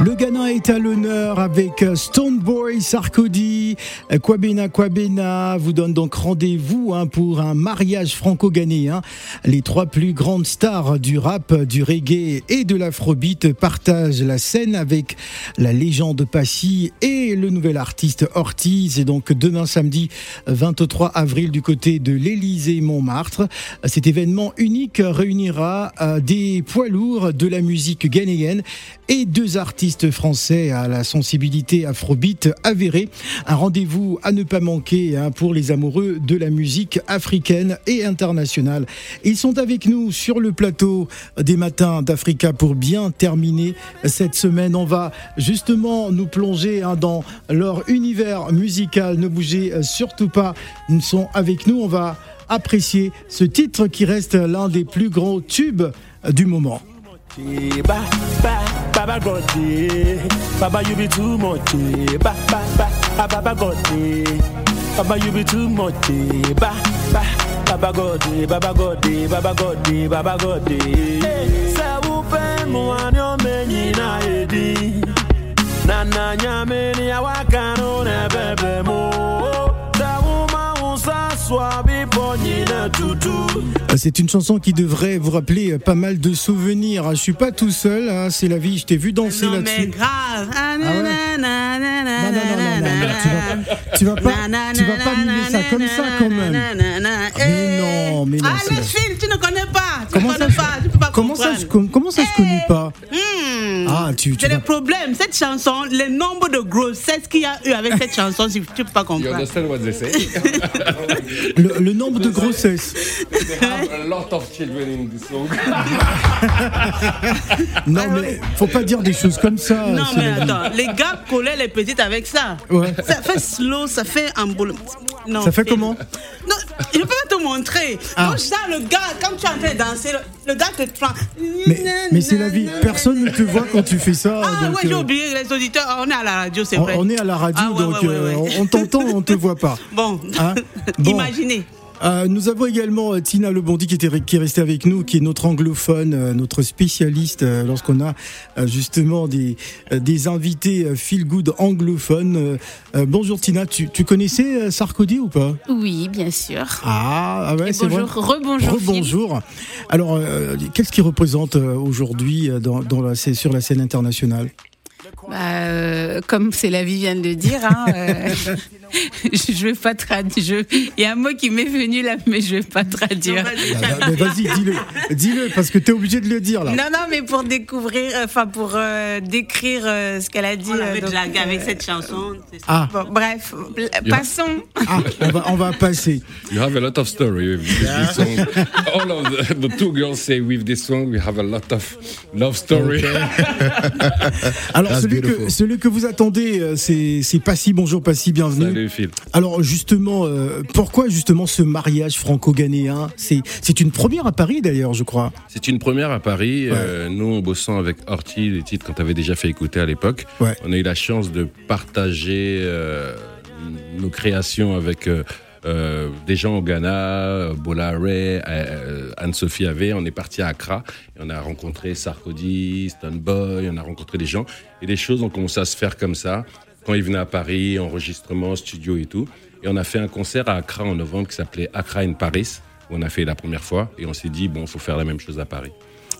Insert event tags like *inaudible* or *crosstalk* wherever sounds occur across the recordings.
Le Ghana est à l'honneur avec Stone Boy Sarkozy. Kwabena Kwabena vous donne donc rendez-vous hein, pour un mariage franco-ghanéen. Les trois plus grandes stars du rap, du reggae et de l'afrobeat partagent la scène avec la légende Passy et le nouvel artiste Ortiz. Et donc demain samedi 23 avril du côté de l'Élysée Montmartre. Cet événement unique réunira euh, des poids lourds de la musique ghanéenne et deux artistes français à la sensibilité afrobeat avérée. Un rendez-vous à ne pas manquer hein, pour les amoureux de la musique africaine et internationale. Ils sont avec nous sur le plateau des matins d'Africa pour bien terminer cette semaine. On va justement nous plonger hein, dans leur univers musical. Ne bougez surtout pas. Ils sont avec nous. On va apprécier ce titre qui reste l'un des plus grands tubes du moment. Baba God, Baba you be too much, ba ba ba, ah, Baba God, Baba you be too much, ba ba, Baba God, Baba God, Baba God, Baba God. Say who pe mo anyo menyi na edi, na na nyame ni awaka no bebe mo. Say who ma unsa swabi. C'est une chanson qui devrait vous rappeler pas mal de souvenirs. Je suis pas tout seul, hein, c'est la vie. Je t'ai vu danser Non mais là-dessus. grave. Ah, ouais na, na, Non, non, non, non, non, non, tu vas, tu vas pas, tu vas pas mimer ça comme ça quand même. na. Mais Eh. non, mais non, Ah, le film, tu ne connais pas. Tu Comment ne ça, pas. Tu peux pas comment ça, je, comment ça, je connais pas? Hmm. Ah, tu, tu C'est vas- le problème. Cette chanson, le nombre de grossesses qu'il y a eu avec cette chanson, si tu ne peux pas comprendre. le, le nombre de have a lot of children in this song. *laughs* Non, mais faut pas dire des choses comme ça. Non, mais attends, les gars collaient les petites avec ça. Ouais. Ça fait slow, ça fait un boulot. Non, Ça fait comment Non, je peux pas te montrer. Ah. Quand ça, le gars, quand tu es en train de danser, le, le gars te prend. Mais, mais c'est la vie. Personne ne te voit quand tu fais ça. Ah donc, ouais, j'ai euh, oublié, les auditeurs, on est à la radio, c'est vrai. on est à la radio, Ah ouais, donc ouais, ouais, euh, ouais. on t'entend, on te voit pas. *laughs* Bon, Hein Bon. *laughs* imaginez. Euh, nous avons également euh, Tina Lebondi qui, était, qui est restée avec nous, qui est notre anglophone, euh, notre spécialiste lorsqu'on a justement des, des invités feel good anglophones. Euh, bonjour Tina, tu, tu connaissais Sarkozy ou pas? Oui, bien sûr. ah, ah ouais, c'est vrai. bonjour, rebonjour. Rebonjour. Alors, euh, qu'est-ce qu'il représente aujourd'hui dans, dans la, sur la scène internationale? Bah, comme c'est la vie vient de le dire, hein, *laughs* *laughs* je vais pas traduire. Il y a un mot qui m'est venu là, mais je vais pas traduire. Ah, bah, mais Vas-y, dis-le, dis-le, parce que tu es obligé de le dire là. Non, non, mais pour découvrir, enfin pour euh, décrire euh, ce qu'elle a dit. On euh, donc, dragué avec euh, cette chanson. Ah, Bon, bref, passons. ah, on, va, on va passer. You have a lot of story with this song. All of the, the two girls say with this song we have a lot of love story. *laughs* Alors, That's celui que, celui que vous attendez, euh, c'est c'est Passy. Bonjour Passy, bienvenue. Salut Alors, justement, euh, pourquoi justement ce mariage franco-ghanéen? C'est c'est une première à Paris d'ailleurs, je crois. C'est une première à Paris. Euh, nous, en bossant avec Horty, les titres qu'on t'avait déjà fait écouter à l'époque, Ouais. on a eu la chance de partager euh, nos créations avec euh, des gens au Ghana, Bola Ray, euh, Anne-Sophie Ave. On est parti à Accra et on a rencontré Sarkozy, Stoneboy, on a rencontré des gens et les choses ont commencé à se faire comme ça. Quand ils venaient à Paris, enregistrement, studio et tout. Et on a fait un concert à Accra en novembre qui s'appelait Accra in Paris, où on a fait la première fois. Et on s'est dit, bon, il faut faire la même chose à Paris.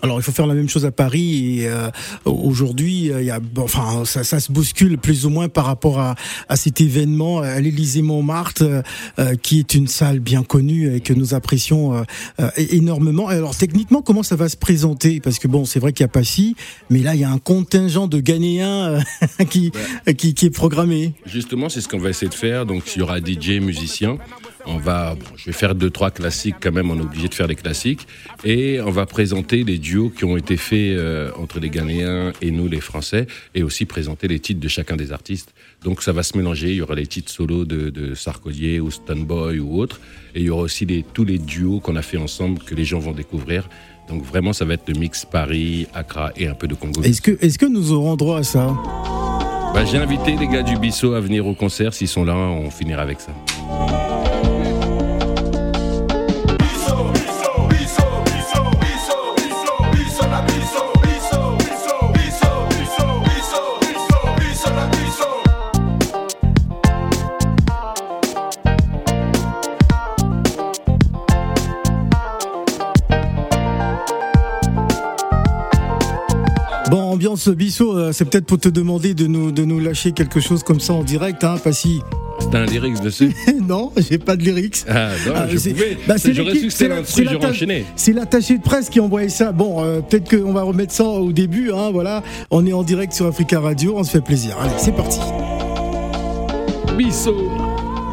Alors, il faut faire la même chose à Paris. Et euh, aujourd'hui, euh, il y a, bon, enfin, ça, ça se bouscule plus ou moins par rapport à, à cet événement à l'Élysée Montmartre, euh, euh, qui est une salle bien connue et que nous apprécions euh, euh, énormément. Et alors, techniquement, comment ça va se présenter? Parce que bon, c'est vrai qu'il n'y a pas si, mais là, il y a un contingent de Ghanéens *laughs* qui, qui, qui est programmé. Justement, c'est ce qu'on va essayer de faire. Donc, il y aura DJ, musiciens. On va, bon, je vais faire deux, trois classiques quand même. On est obligé de faire des classiques. Et on va présenter les duos qui ont été faits euh, entre les Ghanéens et nous, les Français. Et aussi présenter les titres de chacun des artistes. Donc, ça va se mélanger. Il y aura les titres solos de, de Sarkozy ou Stoneboy ou autres. Et il y aura aussi les, tous les duos qu'on a fait ensemble que les gens vont découvrir. Donc, vraiment, ça va être le mix Paris, Accra et un peu de Congo. Est-ce que, est-ce que nous aurons droit à ça? Bah, J'ai invité les gars du Bissau à venir au concert. S'ils sont là, on finira avec ça. Bissot, euh, c'est peut-être pour te demander de nous, de nous lâcher quelque chose comme ça en direct, hein, Passy T'as un lyrics dessus *laughs* Non, j'ai pas de lyrics. Ah non, Ah, je pouvais. bah, J'aurais l'équipe, su que c'était c'est la- l'instru, c'est j'aurais l'atta- enchaîné. C'est l'attaché de presse qui a envoyé ça. Bon, euh, peut-être qu'on va remettre ça au début. Hein, voilà, on est en direct sur Africa Radio, on se fait plaisir. Allez, c'est parti. Bissot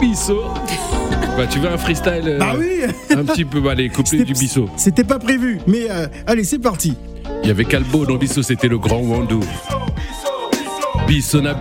Bissot *laughs* Bah tu veux un freestyle euh, Bah oui, Un petit peu, bah, les couplets du Bissot. c'était pas prévu, mais euh, allez, c'est parti. Il y avait Calbo dans Bissot, c'était le grand Wandou. Bissot na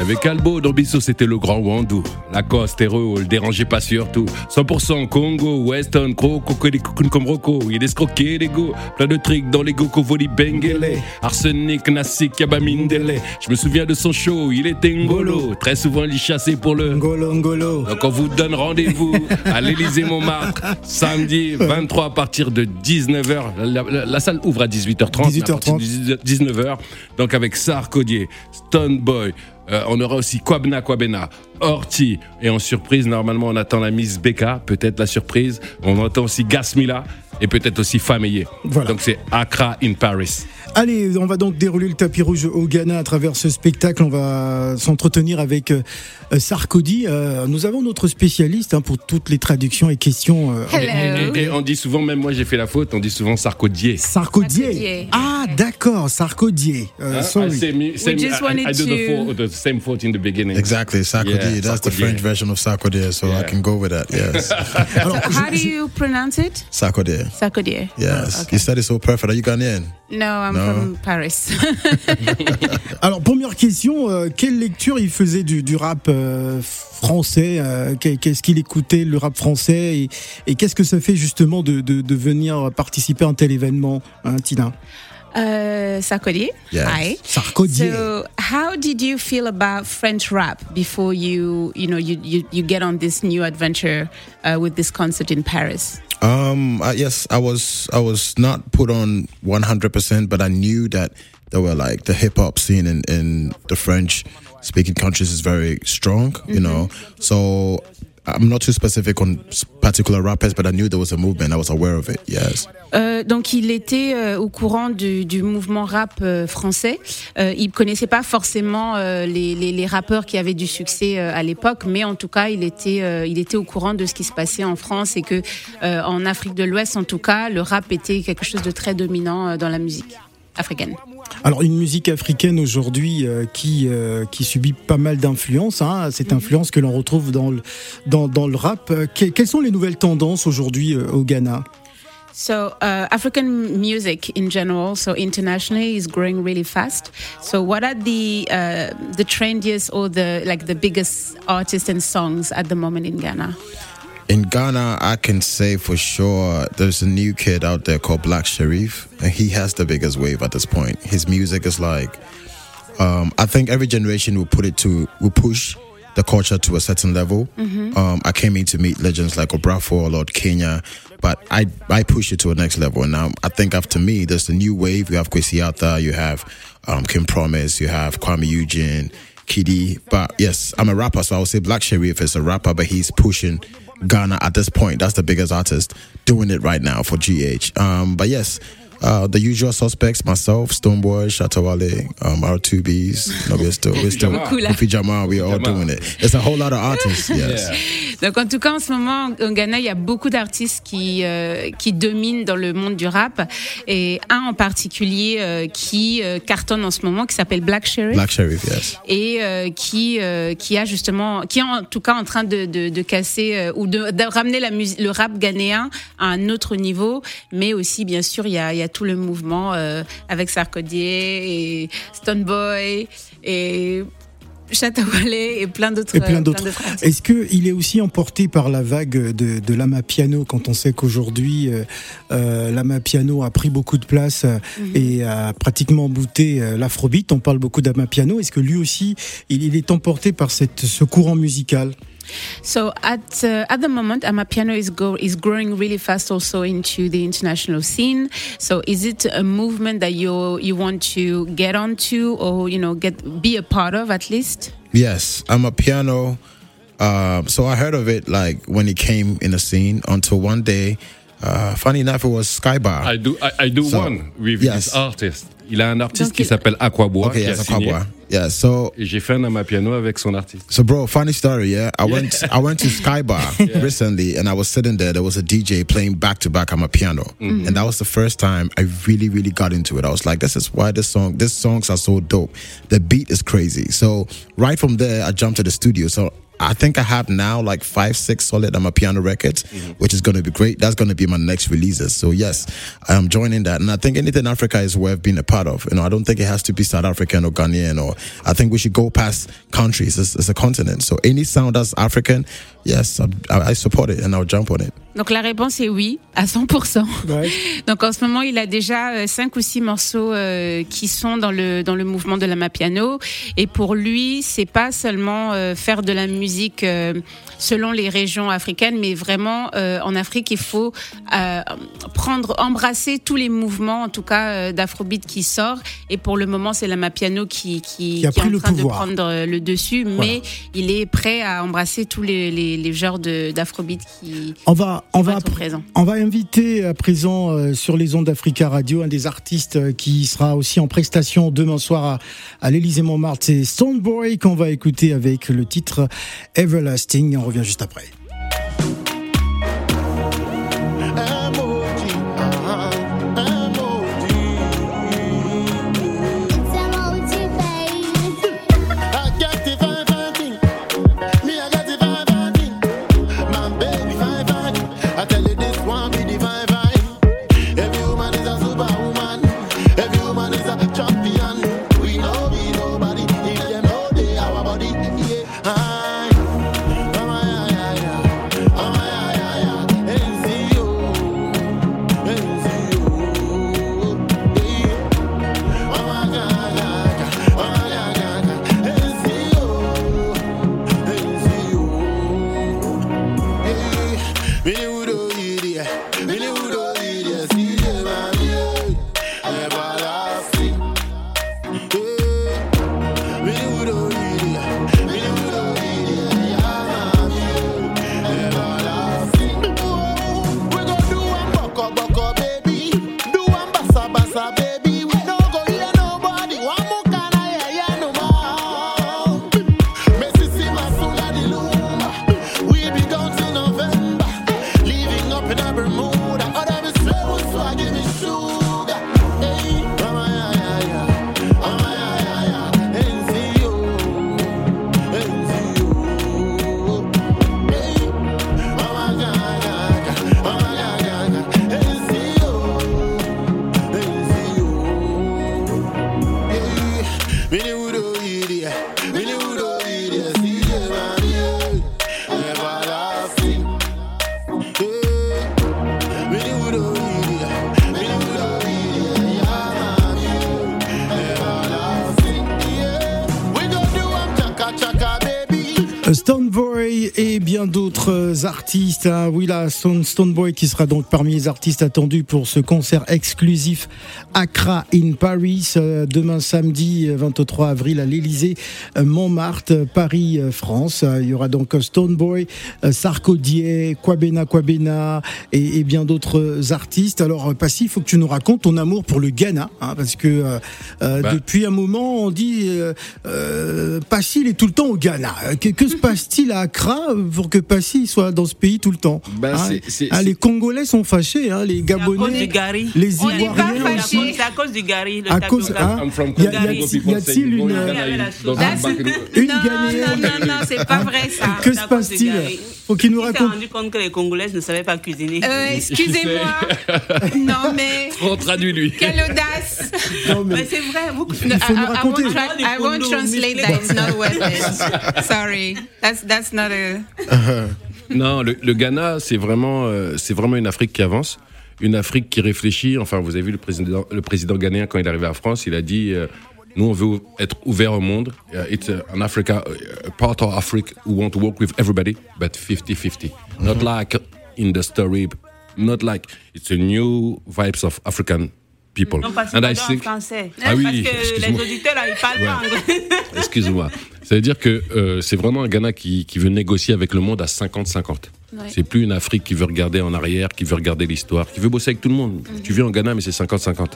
Il y avait Calbo dans Bissot, c'était le grand Wandou. Lacoste, héros, le dérangeait pas surtout. 100% Congo, Weston, Croco, Kun comme Rocco. Il escroquait les go. Plein de tricks dans les go, Kovoli, Bengele. Arsenic, Nassik, Yabamindele. Je me souviens de son show, il était Ngolo. Très souvent, il chassait pour le. Ngolo, Ngolo. Donc on vous donne rendez-vous à l'Élysée Montmartre samedi 23 à partir de 19h. La, la- la salle ouvre à 18h30. mais à partir de 19h. Donc avec Sarkodier, Stone Boy. Euh, on aura aussi Kwabna Kwabena, Horty. Et en surprise, normalement, on attend la Miss Becca, peut-être la surprise. On entend aussi Gasmila et peut-être aussi Fameye. Voilà. Donc c'est Accra in Paris. Allez, on va donc dérouler le tapis rouge au Ghana à travers ce spectacle. On va s'entretenir avec euh, Sarkozy. Euh, nous avons notre spécialiste hein, pour toutes les traductions et questions. euh. Et, et on dit souvent, même moi j'ai fait la faute, on dit souvent Sarkodier. Sarkozy. Sarkozy. Ah, d'accord, Sarkozy. Euh, Hein? sorry. I, same, same, just I- wanted I, do the, to- fault, the same fault in the beginning. Exactly, Sarkozy. Yeah, That's the. French version of Sarkozy, so I Yeah. can go with that. Yes, *laughs* Alors, How je- do you pronounce it? Sarkozy. Sarkozy. Yes, okay. you said it so perfect. Are you Ghanaian? No, I'm No? from Paris. *laughs* alors, première question, euh, quelle lecture il faisait du, du rap euh, français euh, qu'est- Qu'est-ce qu'il écoutait, le rap français Et, et qu'est-ce que ça fait justement de, de, de venir participer à un tel événement, hein, Tina? Uh, Sarkozy. Yes. Hi. Sarkozy. So, how did you feel about French rap before you, you know, you, you, you get on this new adventure uh, with this concert in Paris? Um, I, yes, I was. I was not put on one hundred percent, but I knew that there were like the hip hop scene in in the French speaking countries is very strong. You know, so. I'm not too specific on s- particular rappers, but I knew there was a movement. I was aware of it. Yes. Euh, donc il était euh, au courant du, du mouvement rap euh, français. Euh, il connaissait pas forcément les, les, les rappeurs qui avaient du succès à l'époque, mais en tout cas il était il était au courant de ce qui se passait en France et que en Afrique de l'Ouest en tout cas le rap était quelque chose de très dominant dans la musique africaine. Alors une musique africaine aujourd'hui euh, qui euh, qui subit pas mal d'influences, hein, cette influence que l'on retrouve dans le dans, dans le rap. Euh, que- quelles sont les nouvelles tendances aujourd'hui euh, au Ghana? So uh, African music in general, so internationally, is growing really fast. So what are the uh, the trendiest or the like the biggest artists and songs at the moment in Ghana? In Ghana, I can say for sure there's a new kid out there called Black Sharif, and he has the biggest wave at this point. His music is like, um, I think every generation will put it to, will push the culture to a certain level. Um, I came in to meet legends like Obrafo, Lord Kenya, but I, I push it to a next level. And now I think after me, there's the new wave. You have Kwesiata, you have um, Kim Promise, you have Kwame Eugene, Kiddy. But yes, I'm a rapper, so I would say Black Sharif is a rapper, but he's pushing Ghana at this point. That's the biggest artist doing it right now for GH. Um, but yes, uh, the usual suspects, myself, Stoneboy, Shatawale, um, R2Bs, no, we're still, we're still, là. Kofi Jamal, we're all doing it. It's a whole lot of artists, *laughs* yes. Donc en tout cas en ce moment au Ghana il y a beaucoup d'artistes qui euh, qui dominent dans le monde du rap et un en particulier euh, qui euh, cartonne en ce moment qui s'appelle Black Sherry Black Sheriff, yes. et euh, qui euh, qui a justement qui est en tout cas en train de de, de casser euh, ou de, de ramener la le rap ghanéen à un autre niveau mais aussi bien sûr il y a il y a tout le mouvement euh, avec Sarkozy et Stone Boy et Chatawale et plein d'autres et plein d'autres. Est-ce qu'il est aussi emporté par la vague de, de l'ama piano quand on sait qu'aujourd'hui euh, euh, l'ama piano a pris beaucoup de place euh, et a pratiquement bouté l'afrobeat? On parle beaucoup d'ama piano. Est-ce que lui aussi il, il est emporté par cette, ce courant musical? So at uh, at the moment, Amapiano is go is growing really fast also into the international scene. So is it a movement that you you want to get onto or you know get be a part of at least? Yes, I'm a piano. Um, so I heard of it like when it came in the scene until one day Uh, funny enough, it was Skybar. I do, I, I do So, one with yes. this artist. Il a un artiste Donc, qui il- s'appelle Aquabois okay, qui a yes, signé. Aquabois. Yeah, so j'ai fait un amapiano avec son artiste. So, bro, funny story, yeah. I went, I went to *laughs* Sky Bar recently, and I was sitting there. There was a DJ playing back to back on my piano, mm-hmm. and that was the first time I really, really got into it. I was like, this is why this song, these songs are so dope. The beat is crazy. So, right from there, I jumped to the studio. So. I think I have now like five, six solid on my piano records, mm-hmm. which is going to be great. That's going to be my next releases. So yes, I am joining that. And I think anything Africa is worth being a part of. You know, I don't think it has to be South African or Ghanaian or I think we should go past countries. It's, it's a continent. So any sound that's African, yes, I, I support it and I'll jump on it. Donc la réponse est oui, à 100%. Ouais. *laughs* Donc en ce moment, il a déjà euh, cinq ou six morceaux euh, qui sont dans le dans le mouvement de la Mapiano. Et pour lui, c'est pas seulement euh, faire de la musique euh, selon les régions africaines, mais vraiment en Afrique, il faut prendre, embrasser tous les mouvements, en tout cas d'Afrobeat qui sort. Et pour le moment, c'est la Mapiano qui qui, Qui a qui est en train de prendre le dessus, mais il est prêt à embrasser tous les les, les genres d'Afrobeat qui On va, on va, on inviter à présent euh, sur les ondes d'Africa Radio un des artistes euh, qui sera aussi en prestation demain soir à, à l'Élysée Montmartre. C'est Stoneboy qu'on va écouter avec le titre Everlasting. On revient juste après. Up in a Bermuda. Other be slow, so I give me sugar. Et bien d'autres artistes. hein. Oui, là, Stone, Stoneboy qui sera donc parmi les artistes attendus pour ce concert exclusif Accra in Paris euh, demain samedi euh, 23 avril à l'Élysée euh, Montmartre, euh, Paris, euh, France. Euh, Il y aura donc euh, Stoneboy, euh, Sarkodie, Kwabena Kwabena et, et bien d'autres artistes. Alors, euh, Passy, il faut que tu nous racontes ton amour pour le Ghana, hein, parce que euh, euh, Bah. depuis un moment, on dit euh, euh, Passy, il est tout le temps au Ghana. Euh, Que, que se passe-t-il à Accra pour que Passy soit dans ce pays tout le temps Bah, Hein, c'est- c'est- hein, Les Congolais sont fâchés, hein, les C'est à cause du Gabonais, Gary. les On n'est pas Ivoiriens aussi. C'est à cause du Gary. Le À cause, hein, I'm from y a- y a-t-il une, Ah, Une non, Ghanéenne. non, non, non, c'est pas vrai ça. Que se passe-t-il. Faut qu'il nous Il s'est raconte. rendu compte que les Congolaises ne savaient pas cuisiner. Euh, Excusez-moi. *laughs* non mais Trop traduis-lui. quelle audace. Non, mais- Mais c'est vrai, vous Il faut nous I, won't, tra- I won't translate that. It's not worth it. Sorry, that's that's not a. Non, le, le Ghana, c'est vraiment, euh, c'est vraiment une Afrique qui avance, une Afrique qui réfléchit. Enfin, vous avez vu le président, le président ghanéen quand il est arrivé à France, il a dit euh, nous, on veut être ouvert au monde. Uh, it's uh, an Africa, uh, a part of Africa who want to work with everybody, but 50-50. Not like in the story, not like it's a new vibes of African people. Non, parce And I que en français. Ah oui, parce que les auditeurs, là, ils parlent anglais. Excuse-moi. Ça veut dire que euh, c'est vraiment un Ghana qui, qui veut négocier avec le monde à 50-50. Ouais. C'est plus une Afrique qui veut regarder en arrière, qui veut regarder l'histoire, qui veut bosser avec tout le monde. Tu viens au Ghana, mais c'est 50-50.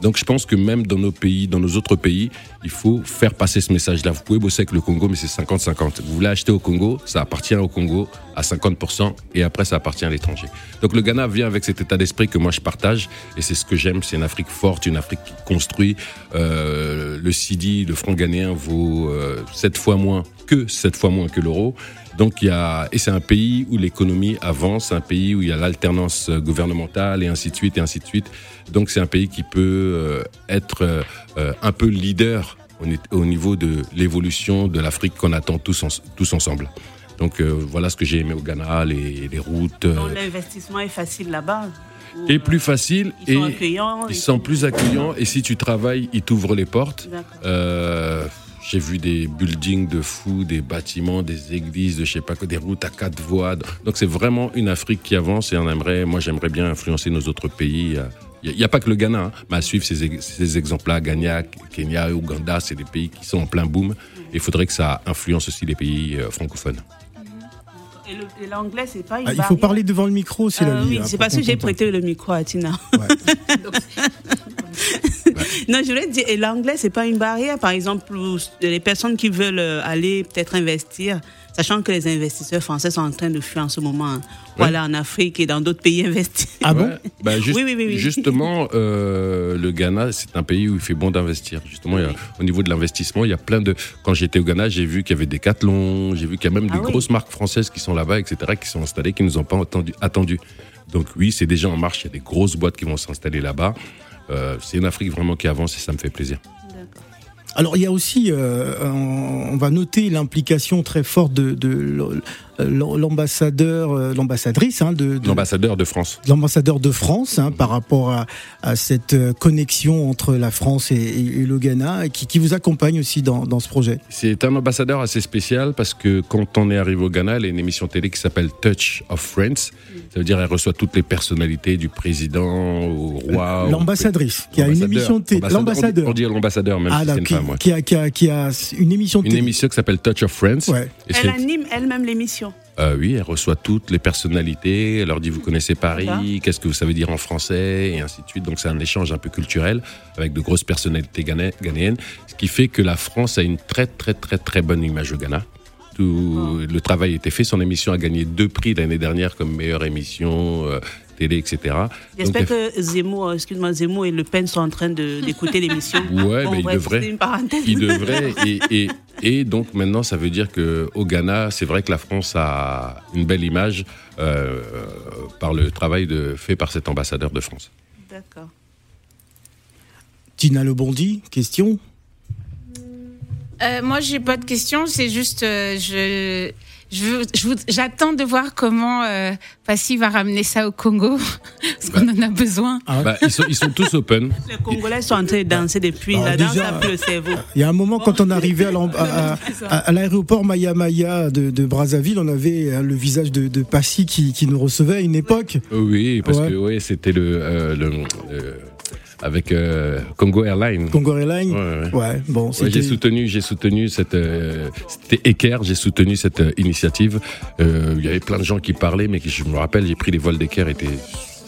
Donc je pense que même dans nos pays, dans nos autres pays, il faut faire passer ce message-là. Vous pouvez bosser avec le Congo, mais c'est 50-50. Vous voulez acheter au Congo, ça appartient au Congo à 50%, et après ça appartient à l'étranger. Donc le Ghana vient avec cet état d'esprit que moi je partage, et c'est ce que j'aime. C'est une Afrique forte, une Afrique qui construit. Euh, le CIDI, le franc ghanéen, vaut euh, 7 fois moins que 7 fois moins que l'euro. Donc il y a et c'est un pays où l'économie avance, un pays où il y a l'alternance euh, gouvernementale et ainsi de suite et ainsi de suite. Donc c'est un pays qui peut euh, être euh, un peu leader au, ni- au niveau de l'évolution de l'Afrique qu'on attend tous, en- tous ensemble. Donc euh, voilà ce que j'ai aimé au Ghana, les, les routes. euh, L'investissement est facile là-bas. Et plus facile Ils sont et accueillants. ils sont plus accueillants et si tu travailles, ils t'ouvrent les portes. D'accord. Euh, j'ai vu des buildings de fous, des bâtiments, des églises, je sais des routes à quatre voies. Donc c'est vraiment une Afrique qui avance et on aimerait, moi j'aimerais bien influencer nos autres pays. Il n'y a, pas que le Ghana, hein, mais à suivre ces, ces exemples-là, Ghana, Kenya, Ouganda, c'est des pays qui sont en plein boom. Il faudrait que ça influence aussi les pays euh, francophones. Et l'anglais, c'est pas une Ah, il faut parler devant le micro, c'est la Euh, vie. oui, hein, c'est parce que j'ai prêté le micro à Tina. *laughs* non, je voulais dire, et l'anglais, c'est pas une barrière, par exemple, pour les personnes qui veulent euh, aller peut-être investir, sachant que les investisseurs français sont en train de fuir en ce moment. hein. Voilà, en Afrique et dans d'autres pays investis. Ah bon? Ouais. Bah, *laughs* juste- Oui, oui, oui, oui. Justement, euh, le Ghana, c'est un pays où il fait bon d'investir. Justement, il y a- au niveau de l'investissement, il y a plein de. Quand j'étais au Ghana, j'ai vu qu'il y avait des Decathlon, j'ai vu qu'il y a même Ah des oui. grosses marques françaises qui sont là-bas, etc., qui sont installées, qui ne nous ont pas attendu. attendu. Donc oui, c'est déjà en marche. Il y a des grosses boîtes qui vont s'installer là-bas. Euh, c'est une Afrique vraiment qui avance et ça me fait plaisir. Alors il y a aussi, euh, on va noter l'implication très forte de, de l'ambassadeur, euh, l'ambassadrice hein, de, de- L'ambassadeur de France. l'ambassadeur de France hein, par rapport à, à cette euh, connexion entre la France et, et- et le Ghana, qui, qui vous accompagne aussi dans, dans ce projet. C'est un ambassadeur assez spécial parce que quand on est arrivé au Ghana, il y a une émission télé qui s'appelle Touch of Friends. Ça veut dire elle reçoit toutes les personnalités du président au roi. L'ambassadrice qui a une émission de télé. Ambassadeur, L'ambassadeur. On dit l'ambassadeur même Ah, si là, c'est une qui, femme. ouais. qui a, qui, a, qui a une émission de Une télé. émission qui s'appelle Touch of Friends. Ouais. Et Elle anime elle-même l'émission. Euh, oui, elle reçoit toutes les personnalités. Elle leur dit vous connaissez Paris, qu'est-ce que vous savez dire en français et ainsi de suite. Donc c'est un échange un peu culturel avec de grosses personnalités ghané- ghanéennes, ce qui fait que la France a une très très très très bonne image au Ghana. Tout le travail a été fait. Son émission a gagné deux prix l'année dernière comme meilleure émission euh, télé, etc. Donc, J'espère que Zemmour, euh, excuse-moi, Zemmour et Le Pen sont en train d'écouter l'émission. *laughs* Ouais, Bon, mais il bref, devrait. C'est une parenthèse. Il devrait. *laughs* Et, et, et donc maintenant, ça veut dire que au Ghana, c'est vrai que la France a une belle image euh, par le travail de, fait par cet ambassadeur de France. D'accord. Tina Lebondi, question? Euh, moi, j'ai pas de questions. C'est juste, euh, je, j'attends de voir comment euh, Passy va ramener ça au Congo, *laughs* parce qu'on en a besoin. Ah ouais. Bah, ils, sont, ils sont tous open. Les Congolais sont en train de danser depuis. Alors, la danse déjà, a le cerveau. Il y a un moment, quand on arrivait à l'am- à, à- à- à l'aéroport Maya Maya de, de Brazzaville, on avait euh, le visage de, de Passy qui, qui nous recevait à une époque. Oui, parce Ouais. que oui, c'était le, euh, le euh, avec euh, Congo Airlines. Congo Airlines? Ouais, ouais. Ouais, bon, Ouais, j'ai soutenu, j'ai soutenu cette, euh, c'était Equerre, j'ai soutenu cette euh, initiative. Euh, Il y avait plein de gens qui parlaient, mais qui, je me rappelle, j'ai pris les vols d'Equerre, étaient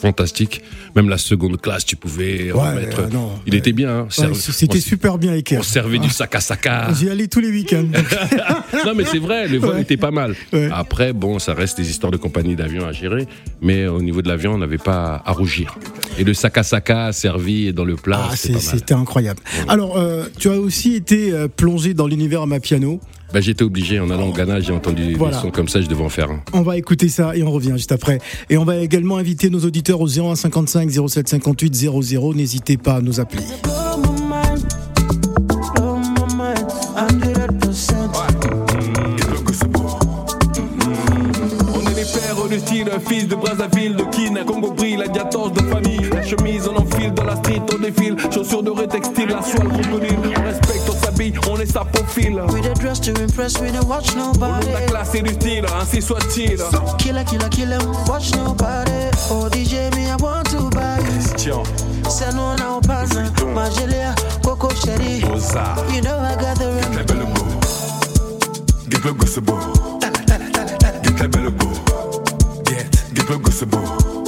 fantastiques. Même la seconde classe, tu pouvais Ouais, euh, non, Il ouais. était bien. Hein, Ouais, c'était super bien écrit. On servait du sac à sac à. J'y allais tous les week-ends. *laughs* *laughs* non, mais c'est vrai, les vols étaient pas mal. Après, bon, ça reste des histoires de compagnie d'avion à gérer, mais au niveau de l'avion, on n'avait pas à rougir. Et le sac à sac à servi dans le plat, Ah, c'était incroyable. Alors, euh, tu as aussi été euh, plongé dans l'univers Amapiano. Bah, J'étais obligé, en allant au Ghana, j'ai entendu Voilà. des sons comme ça, je devais en faire un. On va écouter ça et on revient juste après. Et on va également inviter nos auditeurs au 01 55 07 58 00. N'hésitez pas à nous appeler. On est les pères du style, fils de Brazzaville, de Kin, Congo brille, la diatorce de famille. La chemise, on enfile dans la street, on défile. Chaussures dorées, textile, la soie, le crocodile. On est sa profil. We the dress to impress, we don't watch nobody. nobody. la classe et du style, ainsi soit-il. Killer, killer, killer, watch nobody. Oh DJ, me I want to buy. Christian, Send one out, partner. Magelia, Coco Sherry. Oza, You know I got the ring. la belle go. Get le gosse beau. Get la belle go. Your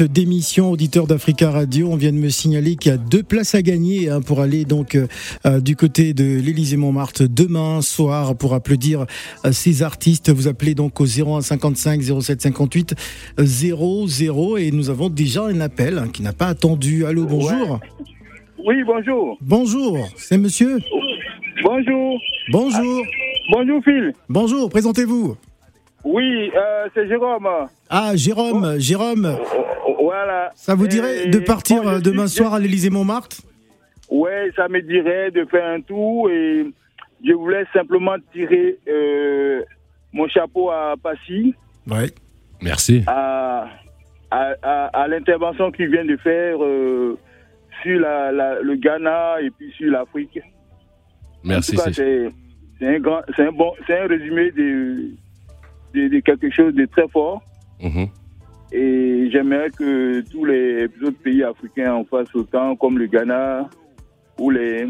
minutes d'émission auditeurs d'Africa Radio. On vient de me signaler qu'il y a deux places à gagner hein, pour aller donc euh, euh, du côté de l'Élysée Montmartre demain soir pour applaudir euh, ces artistes. Vous appelez donc au 01 55 07 58 00 et nous avons déjà un appel hein, qui n'a pas attendu. Allô, bonjour. Oui, bonjour. Bonjour, c'est monsieur. Bonjour. Bonjour. Bonjour, Phil. Bonjour, présentez-vous. Oui, euh, c'est Jérôme. Ah, Jérôme, Jérôme, Voilà. ça vous dirait Et- de partir bon, euh, demain suis- soir à l'Élysée Montmartre Ouais, ça me dirait de faire un tour et je voulais simplement tirer euh, mon chapeau à Passy, Ouais. Merci. à, à, à- à l'intervention qu'il vient de faire euh, sur la, la- le Ghana et puis sur l'Afrique. Merci. C'est- c'est c'est un grand, c'est un bon, c'est un résumé de, de, de quelque chose de très fort. Mhm. Et j'aimerais que tous les autres pays africains en fassent autant, comme le Ghana, où, les,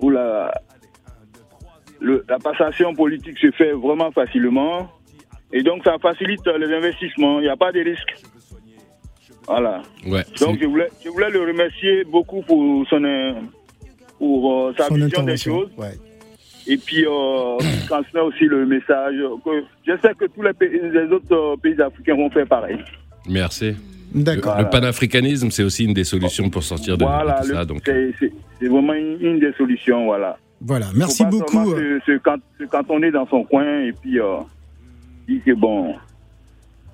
où la, le- la passation politique se fait vraiment facilement. Et donc, ça facilite les investissements. Il n'y a pas de risque. Voilà. Ouais. Donc, je voulais, je voulais le remercier beaucoup pour, son, pour euh, sa Son vision des choses. Ouais. Et puis, euh, *coughs* je transmets aussi le message que j'espère que tous les, pays, les autres euh, pays africains vont faire pareil. Merci. D'accord. Le, le panafricanisme, c'est aussi une des solutions pour sortir de, de Voilà, tout le- ça. Donc, c'est- c'est c'est vraiment une, une des solutions, voilà. Voilà, merci beaucoup. seulement Se, se can- se cantonner dans son coin et puis euh, dire que bon.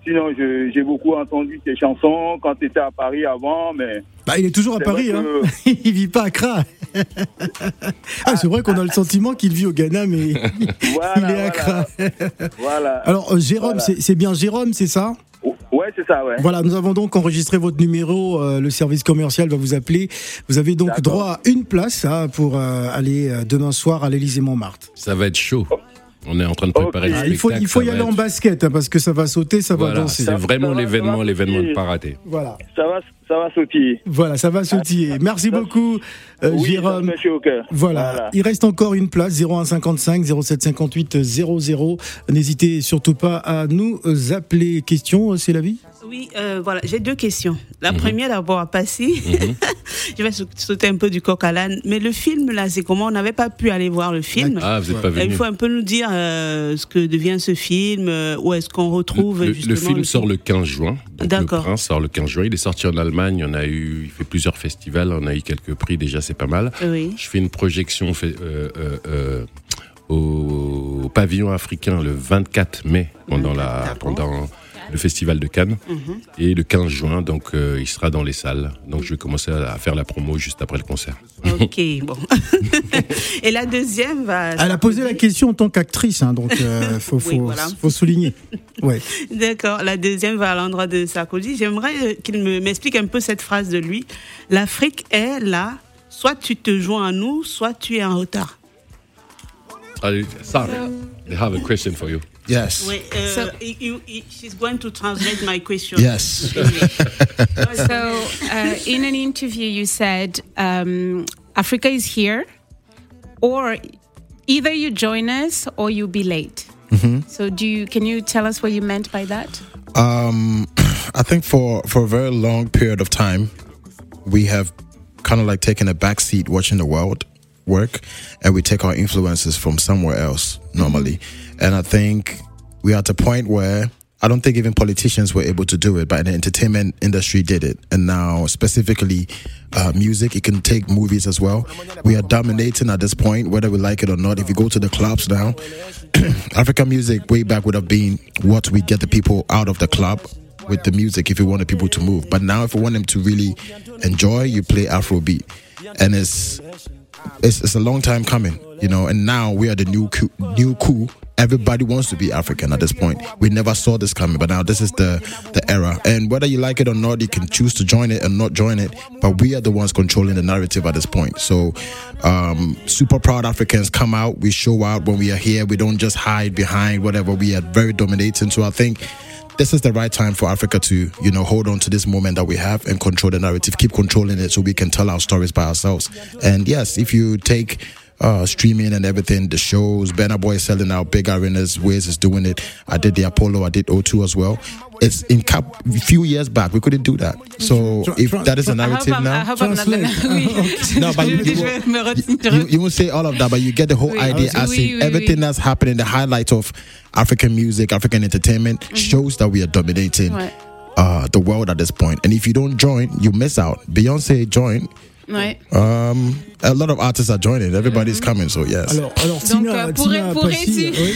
Sinon, je- j'ai beaucoup entendu tes chansons quand tu étais à Paris avant, mais Bah, il est toujours à Paris, hein. que- *laughs* il vit pas à Accra. Ah, c'est vrai qu'on a le sentiment qu'il vit au Ghana, mais *laughs* Voilà, il est à voilà. Accra. voilà. Alors, euh, Jérôme, Voilà. c'est bien Jérôme, c'est ça? Ouais, c'est ça, ouais. Voilà, nous avons donc enregistré votre numéro. euh, le service commercial va vous appeler. Vous avez donc droit à une place hein, pour euh, aller euh, demain soir à l'Élysée Montmartre. ça va être chaud. On est en train de préparer le Ah, il faut, il faut y aller en basket hein, parce que ça va sauter, ça va Voilà, danser. c'est vraiment l'événement, l'événement de pas rater. Voilà, Ça va, ça va sautiller. voilà, ça va sautiller. Merci ça- beaucoup, euh, oui, Jérôme. ça au cœur. Voilà. il reste encore une place 0155 0758 00. N'hésitez surtout pas à nous appeler. Question, euh, c'est la vie Oui, euh, voilà, j'ai deux questions. La Mhm. première d'abord à Passy. *laughs* Je vais sau- sauter un peu du coq à l'âne. Mais le film, là, c'est comment? On n'avait pas pu aller voir le film. Ah, vous n'êtes pas Euh, Il venu. faut un peu nous dire euh, ce que devient ce film, euh, où est-ce qu'on retrouve Le, le film sort le 15 juin. Le D'accord. Prince sort le 15 juin. Il est sorti en Allemagne. On a eu, il fait plusieurs festivals. On a eu quelques prix. Déjà, c'est pas mal. Oui. Je fais une projection au pavillon africain le 24 mai pendant, la, pendant le festival de Cannes. Mhm. Et le 15 juin, donc, euh, il sera dans les salles. Donc, je vais commencer à, à faire la promo juste après le concert. Ok, *laughs* bon. Et la deuxième va. Elle a posé la question en tant qu'actrice, hein, donc il faut, faut, Oui, voilà. faut souligner. Ouais. D'accord. La deuxième va à l'endroit de Sarkozy. J'aimerais euh, qu'il me- m'explique un peu cette phrase de lui. L'Afrique est là. Soit tu te joins à nous, soit tu es en retard. Allez, Sarah, they have a question for you. Yes. Oui, euh, So- he- he- he- she's going to translate my question. Yes. *laughs* So, uh, in an interview, you said um, Africa is here, or either you join us or you'll be late. So, do you can you tell us what you meant by that? Um, *clears throat* I think for for a very long period of time, we have kind of like taken a back seat watching the world work, and we take our influences from somewhere else normally. And I think we are at a point where I don't think even politicians were able to do it, but the entertainment industry did it. And now, specifically, uh, music, it can take movies as well. We are dominating at this point, whether we like it or not. If you go to the clubs now, *clears throat* African music way back would have been what we get the people out of the club with the music if you wanted people to move. But now, if you want them to really enjoy, you play Afrobeat, and it's it's, it's a long time coming, you know. And now we are the new new cool everybody wants to be African at this point. We never saw this coming, but now this is the the era. And whether you like it or not, you can choose to join it and not join it. But we are the ones controlling the narrative at this point. So, um, super proud Africans come out. We show out when we are here. We don't just hide behind whatever. We are very dominating. So I think this is the right time for Africa to, you know, hold on to this moment that we have and control the narrative, keep controlling it so we can tell our stories by ourselves. And yes, if you take uh, streaming and everything, the shows, Benna Boy is selling out big arenas, Wiz is doing it. I did the Apollo, I did O2 as well. It's in cap a few years back, we couldn't do that. So if that is a narrative I hope I'm- I now, I'm not. *laughs* *laughs* No, but *laughs* you- you vais me retenir. you, you won't say all of that, but you get the whole Oui. idea as Oui, in oui, everything oui. that's happening, the highlight of African music, African entertainment shows that we are dominating Ouais. uh, the world at this point. And if you don't join, you miss out. Beyonce joined. Right. Um, a lot of artists are joining. Everybody's coming, so yes. Alors, alors Donc, Tina, euh, pour, Tina pour Passy, réussir- oui.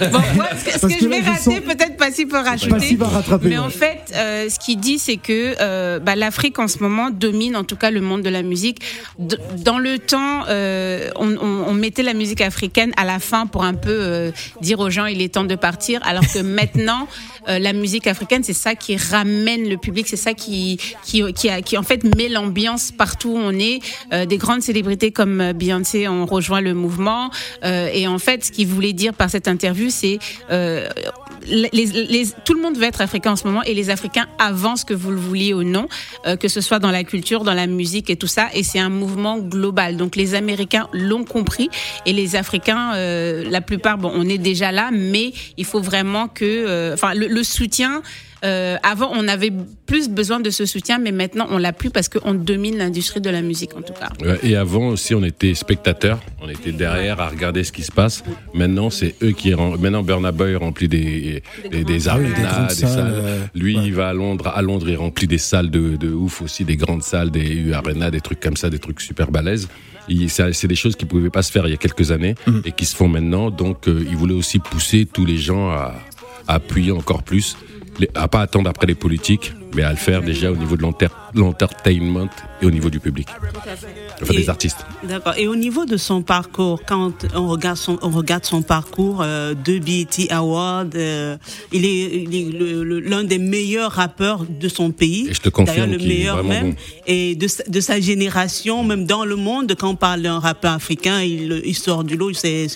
*laughs* Bon, moi, ce que, ce Parce que que je vais je rater, sens- peut-être Passy peut rajouter. Passy va rattraper, Mais ouais. en fait, euh, ce qu'il dit, c'est que euh, bah, l'Afrique en ce moment domine, en tout cas, le monde de la musique. D- dans le temps, euh, on, on- on mettait la musique africaine à la fin pour un peu euh, dire aux gens il est temps de partir, alors que *laughs* maintenant, euh, la musique africaine, c'est ça qui ramène le public, c'est ça qui qui, qui, a- qui en fait met l'ambiance partout où on est. Euh, des grandes célébrités comme euh, Beyoncé ont rejoint le mouvement. Euh, et en fait, ce qu'il voulait dire par cette interview, c'est euh, tout le monde veut être africain en ce moment et les Africains avancent que vous le vouliez ou non, euh, que ce soit dans la culture, dans la musique et tout ça. Et c'est un mouvement global. Donc les Américains l'ont compris et les Africains, la plupart, bon, on est déjà là, mais il faut vraiment que, enfin, le soutien. Euh, avant, on avait plus besoin de ce soutien, mais maintenant, on l'a plus parce qu'on domine l'industrie de la musique, en tout cas. Ouais, Et avant aussi, on était spectateurs, on était derrière à regarder ce qui se passe. Maintenant, c'est eux qui maintenant Burna Boy remplit des des, des oui, des arénas, grandes des salles, salles. euh, Lui, ouais. il va à Londres, à Londres, il remplit des salles de, de ouf aussi, des grandes salles, des U Arena, des trucs comme ça, des trucs super balèzes. C'est des choses qui pouvaient pas se faire il y a quelques années Mm. et qui se font maintenant. Donc, euh, il voulait aussi pousser tous les gens à, à appuyer encore plus, à pas attendre après les politiques, mais à le faire déjà au niveau de l'enter- l'entertainment et au niveau du public, enfin Et- des artistes. D'accord. Et au niveau de son parcours, quand on regarde son, on regarde son parcours, euh, deux BET Awards, euh, il est, l'un des meilleurs rappeurs de son pays. Et je te confirme le meilleur vraiment même. bon. Et de, sa- de sa génération, même dans le monde, quand on parle d'un rappeur africain, il, il sort du lot, c'est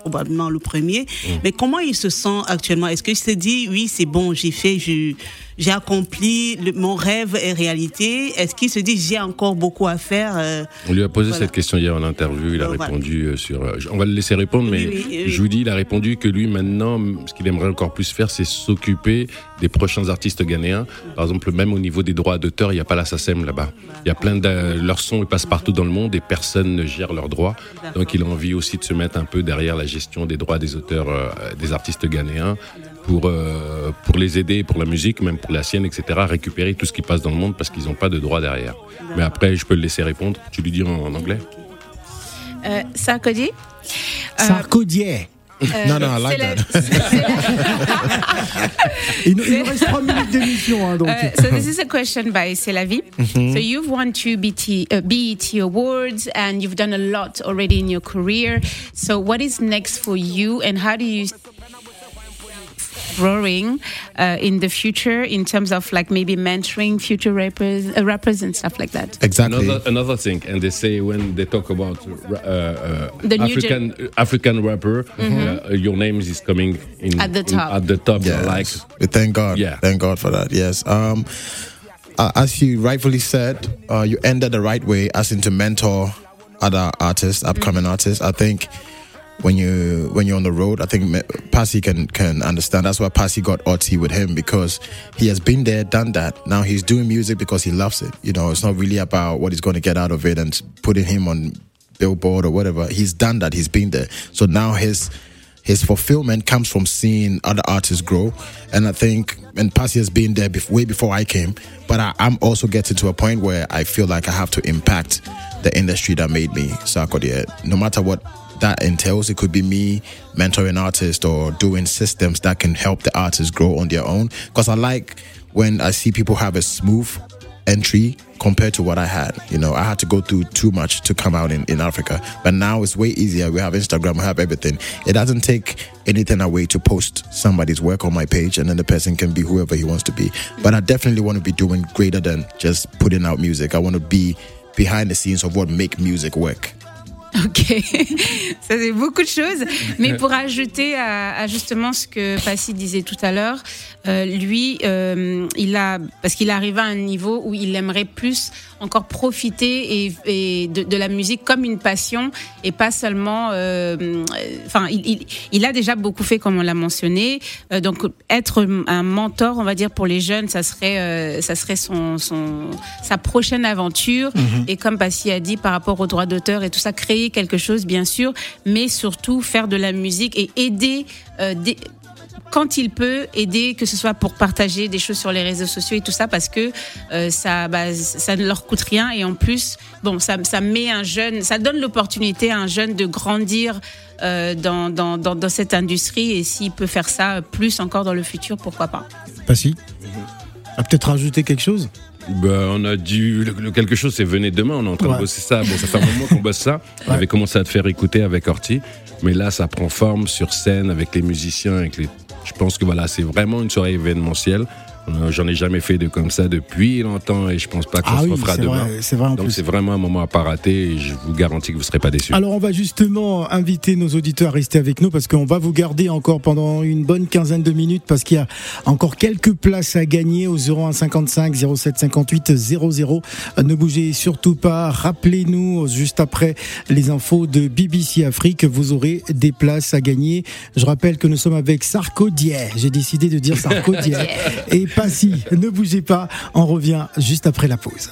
probablement le premier. Mm. Mais comment il se sent actuellement? Est-ce qu'il se dit, oui, c'est bon, j'ai fait, je- j'ai accompli, le- mon rêve est réalité Est-ce qu'il se dit, j'ai encore beaucoup à faire euh, On lui a posé Voilà. cette question hier en interview, il a voilà. répondu euh, sur... euh, On va le laisser répondre, mais Oui, oui, oui. je vous dis, il a répondu que lui, maintenant, ce qu'il aimerait encore plus faire, c'est s'occuper des prochains artistes ghanéens. Par exemple, même au niveau des droits d'auteur, il n'y a pas la SACEM là-bas. Il y a plein de... Leurs sons, ils passent partout dans le monde et personne ne gère leurs droits. Donc il a envie aussi de se mettre un peu derrière la gestion des droits des auteurs, euh, des artistes ghanéens, pour, euh, pour les aider, pour la musique, même pour la sienne, etc., à récupérer tout ce qui passe dans le monde parce qu'ils n'ont pas de droits derrière. Mais après, je peux le laisser répondre. Tu lui dis en, en anglais Euh, Sarkozy Euh, Sarkozy. euh, No, no, I like that. *laughs* Il, nous- il nous reste trois minutes d'émission, hein, donc. Uh, so this is a question by Selavi. So you've won two BT, uh, BET awards and you've done a lot already in your career. So what is next for you and how do you growing uh, in the future in terms of like maybe mentoring future rappers, uh, rappers and stuff like that? Exactly. Another, another thing, and they say when they talk about uh, uh, The new African African rapper, uh, your name is coming in At the in- top. at the top. Yes. Like We thank God. Yeah. Thank God for that. Yes. Um, uh, as you rightfully said, uh, you ended the right way, as in to mentor other artists, upcoming artists. I think when you when you're on the road, I think Passy can can understand. That's why Passy got Oti with him because he has been there, done that. Now he's doing music because he loves it. You know, it's not really about what he's going to get out of it and putting him on Billboard or whatever. He's done that. He's been there. So now his his fulfillment comes from seeing other artists grow. And I think, and Passy has been there bef- way before I came, but I, I'm also getting to a point where I feel like I have to impact the industry that made me Sarkodie. No matter what that entails, it could be me mentoring artists or doing systems that can help the artists grow on their own. Because I like when I see people have a smooth entry compared to what I had. You know, I had to go through too much to come out in, in Africa. But now it's way easier. We have Instagram, we have everything. It doesn't take anything away to post somebody's work on my page and then the person can be whoever he wants to be. But I definitely want to be doing greater than just putting out music. I want to be behind the scenes of what make music work. *laughs* Ok, ça c'est beaucoup de choses. Mais pour ajouter à, à justement ce que Passy disait tout à l'heure, euh, lui, euh, il a parce qu'il arrive à un niveau où il aimerait plus encore profiter et, et de, de la musique comme une passion et pas seulement. euh, Enfin, il, il, il a déjà beaucoup fait comme on l'a mentionné. Euh, donc être un mentor, on va dire pour les jeunes, ça serait ça serait son, son sa prochaine aventure. Mhm. Et comme Passy a dit par rapport aux droits d'auteur et tout ça, créer quelque chose bien sûr, mais surtout faire de la musique et aider. euh, des- quand il peut aider, que ce soit pour partager des choses sur les réseaux sociaux et tout ça, parce que euh, ça, bah, ça ne leur coûte rien et en plus, bon, ça, ça met un jeune, ça donne l'opportunité à un jeune de grandir euh, dans, dans, dans, dans cette industrie et s'il peut faire ça plus encore dans le futur, pourquoi pas. Pas si. A peut-être rajouter quelque chose? Ben, on a dû. le- quelque chose, c'est venez demain. On est en train Ouais. de bosser ça. Bon, ça fait un moment qu'on bosse ça. *laughs* On avait commencé à te faire écouter avec Orti. Mais là, ça prend forme sur scène avec les musiciens. Avec les... Je pense que voilà, c'est vraiment une soirée événementielle. Euh, J'en ai jamais fait de comme ça depuis longtemps et je pense pas qu'on Ah se oui, refera c'est demain. vrai, c'est vrai en Donc c'est vraiment un moment à pas rater et je vous garantis que vous serez pas déçus. Alors on va justement inviter nos auditeurs à rester avec nous parce qu'on va vous garder encore pendant une bonne quinzaine de minutes parce qu'il y a encore quelques places à gagner au 01 55 07 58 00. Ne bougez surtout pas. Rappelez-nous juste après les infos de BBC Afrique, vous aurez des places à gagner. Je rappelle que nous sommes avec Sarkodier. J'ai décidé de dire Sarkodier *laughs* et Passy. Ne bougez pas. On revient juste après la pause.